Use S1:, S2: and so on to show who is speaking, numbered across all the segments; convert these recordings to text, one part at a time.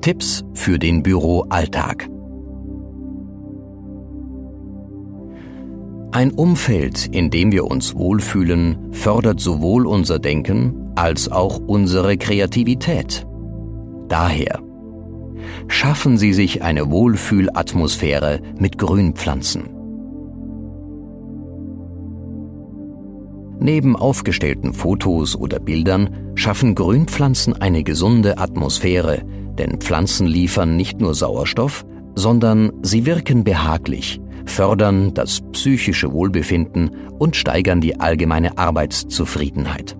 S1: Tipps für den Büroalltag. Ein Umfeld, in dem wir uns wohlfühlen, fördert sowohl unser Denken als auch unsere Kreativität. Daher schaffen Sie sich eine Wohlfühlatmosphäre mit Grünpflanzen. Neben aufgestellten Fotos oder Bildern schaffen Grünpflanzen eine gesunde Atmosphäre, denn Pflanzen liefern nicht nur Sauerstoff, sondern sie wirken behaglich, fördern das psychische Wohlbefinden und steigern die allgemeine Arbeitszufriedenheit.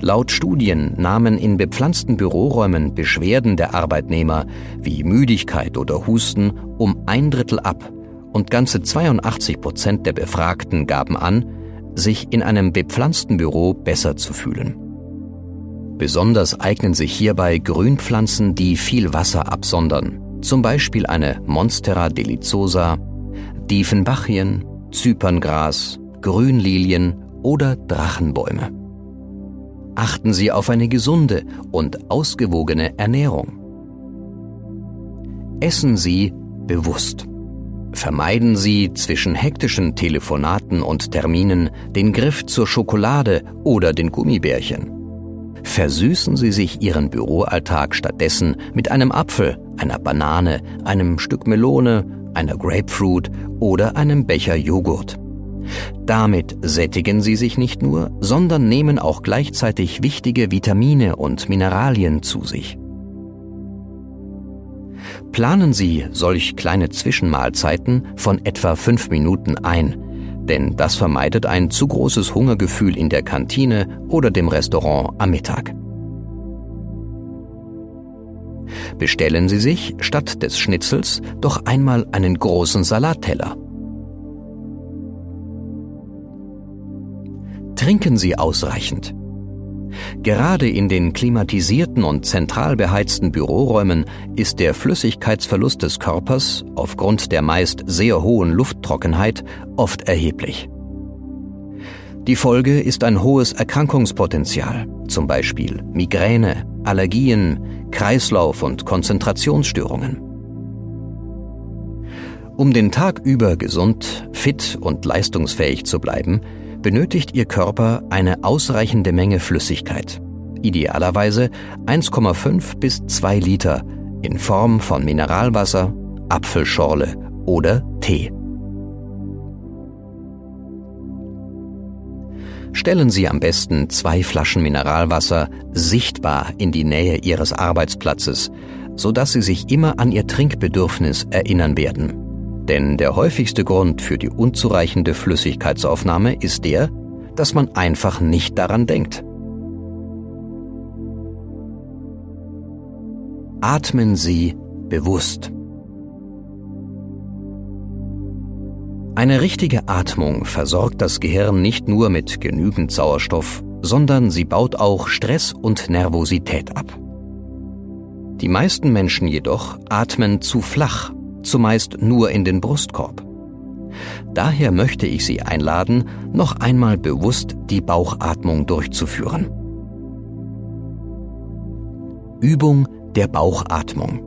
S1: Laut Studien nahmen in bepflanzten Büroräumen Beschwerden der Arbeitnehmer wie Müdigkeit oder Husten um ein Drittel ab und ganze 82 Prozent der Befragten gaben an, sich in einem bepflanzten Büro besser zu fühlen. Besonders eignen sich hierbei Grünpflanzen, die viel Wasser absondern, zum Beispiel eine Monstera delizosa, Diefenbachien, Zyperngras, Grünlilien oder Drachenbäume. Achten Sie auf eine gesunde und ausgewogene Ernährung. Essen Sie bewusst. Vermeiden Sie zwischen hektischen Telefonaten und Terminen den Griff zur Schokolade oder den Gummibärchen. Versüßen Sie sich Ihren Büroalltag stattdessen mit einem Apfel, einer Banane, einem Stück Melone, einer Grapefruit oder einem Becher Joghurt. Damit sättigen Sie sich nicht nur, sondern nehmen auch gleichzeitig wichtige Vitamine und Mineralien zu sich. Planen Sie solch kleine Zwischenmahlzeiten von etwa fünf Minuten ein, denn das vermeidet ein zu großes Hungergefühl in der Kantine oder dem Restaurant am Mittag. Bestellen Sie sich statt des Schnitzels doch einmal einen großen Salatteller. Trinken Sie ausreichend. Gerade in den klimatisierten und zentral beheizten Büroräumen ist der Flüssigkeitsverlust des Körpers aufgrund der meist sehr hohen Lufttrockenheit oft erheblich. Die Folge ist ein hohes Erkrankungspotenzial, zum Beispiel Migräne, Allergien, Kreislauf- und Konzentrationsstörungen. Um den Tag über gesund, fit und leistungsfähig zu bleiben, benötigt Ihr Körper eine ausreichende Menge Flüssigkeit, idealerweise 1,5 bis 2 Liter in Form von Mineralwasser, Apfelschorle oder Tee. Stellen Sie am besten zwei Flaschen Mineralwasser sichtbar in die Nähe Ihres Arbeitsplatzes, sodass Sie sich immer an Ihr Trinkbedürfnis erinnern werden. Denn der häufigste Grund für die unzureichende Flüssigkeitsaufnahme ist der, dass man einfach nicht daran denkt. Atmen Sie bewusst. Eine richtige Atmung versorgt das Gehirn nicht nur mit genügend Sauerstoff, sondern sie baut auch Stress und Nervosität ab. Die meisten Menschen jedoch atmen zu flach zumeist nur in den Brustkorb. Daher möchte ich Sie einladen, noch einmal bewusst die Bauchatmung durchzuführen. Übung der Bauchatmung.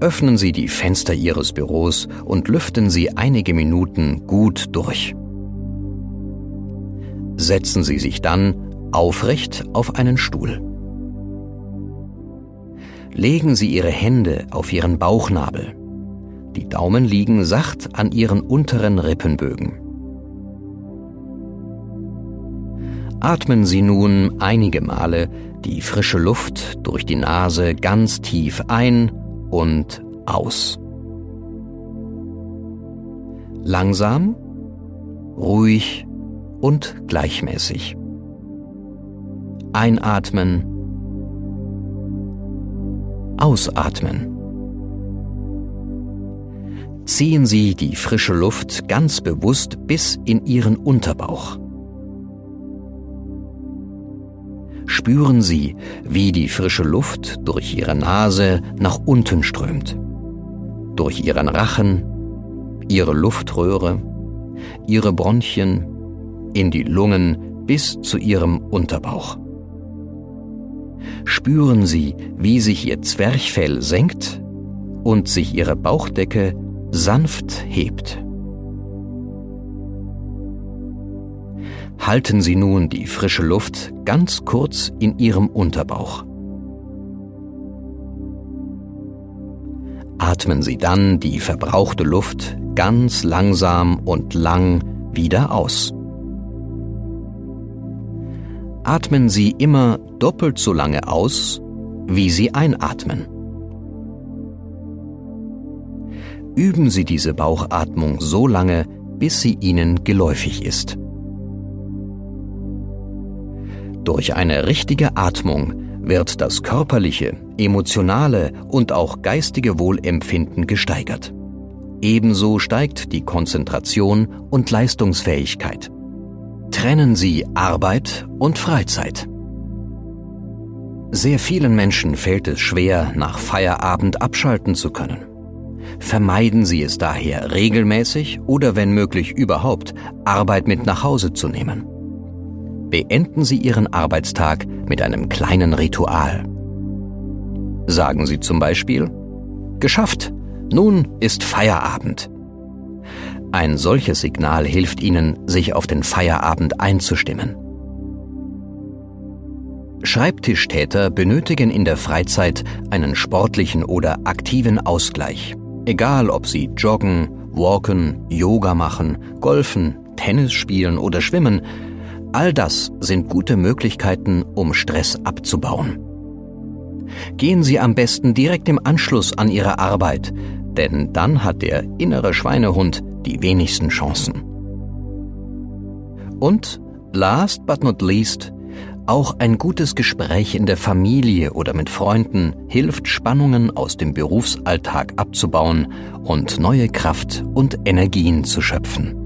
S1: Öffnen Sie die Fenster Ihres Büros und lüften Sie einige Minuten gut durch. Setzen Sie sich dann aufrecht auf einen Stuhl legen Sie Ihre Hände auf Ihren Bauchnabel. Die Daumen liegen sacht an Ihren unteren Rippenbögen. Atmen Sie nun einige Male die frische Luft durch die Nase ganz tief ein und aus. Langsam, ruhig und gleichmäßig. Einatmen Ausatmen. Ziehen Sie die frische Luft ganz bewusst bis in Ihren Unterbauch. Spüren Sie, wie die frische Luft durch Ihre Nase nach unten strömt. Durch Ihren Rachen, Ihre Luftröhre, Ihre Bronchien, in die Lungen bis zu Ihrem Unterbauch. Spüren Sie, wie sich Ihr Zwerchfell senkt und sich Ihre Bauchdecke sanft hebt. Halten Sie nun die frische Luft ganz kurz in Ihrem Unterbauch. Atmen Sie dann die verbrauchte Luft ganz langsam und lang wieder aus. Atmen Sie immer doppelt so lange aus, wie Sie einatmen. Üben Sie diese Bauchatmung so lange, bis sie Ihnen geläufig ist. Durch eine richtige Atmung wird das körperliche, emotionale und auch geistige Wohlempfinden gesteigert. Ebenso steigt die Konzentration und Leistungsfähigkeit. Trennen Sie Arbeit und Freizeit. Sehr vielen Menschen fällt es schwer, nach Feierabend abschalten zu können. Vermeiden Sie es daher regelmäßig oder wenn möglich überhaupt, Arbeit mit nach Hause zu nehmen. Beenden Sie Ihren Arbeitstag mit einem kleinen Ritual. Sagen Sie zum Beispiel, Geschafft, nun ist Feierabend. Ein solches Signal hilft Ihnen, sich auf den Feierabend einzustimmen. Schreibtischtäter benötigen in der Freizeit einen sportlichen oder aktiven Ausgleich. Egal ob sie joggen, walken, Yoga machen, golfen, Tennis spielen oder schwimmen, all das sind gute Möglichkeiten, um Stress abzubauen. Gehen Sie am besten direkt im Anschluss an Ihre Arbeit, denn dann hat der innere Schweinehund die wenigsten Chancen. Und, last but not least, auch ein gutes Gespräch in der Familie oder mit Freunden hilft Spannungen aus dem Berufsalltag abzubauen und neue Kraft und Energien zu schöpfen.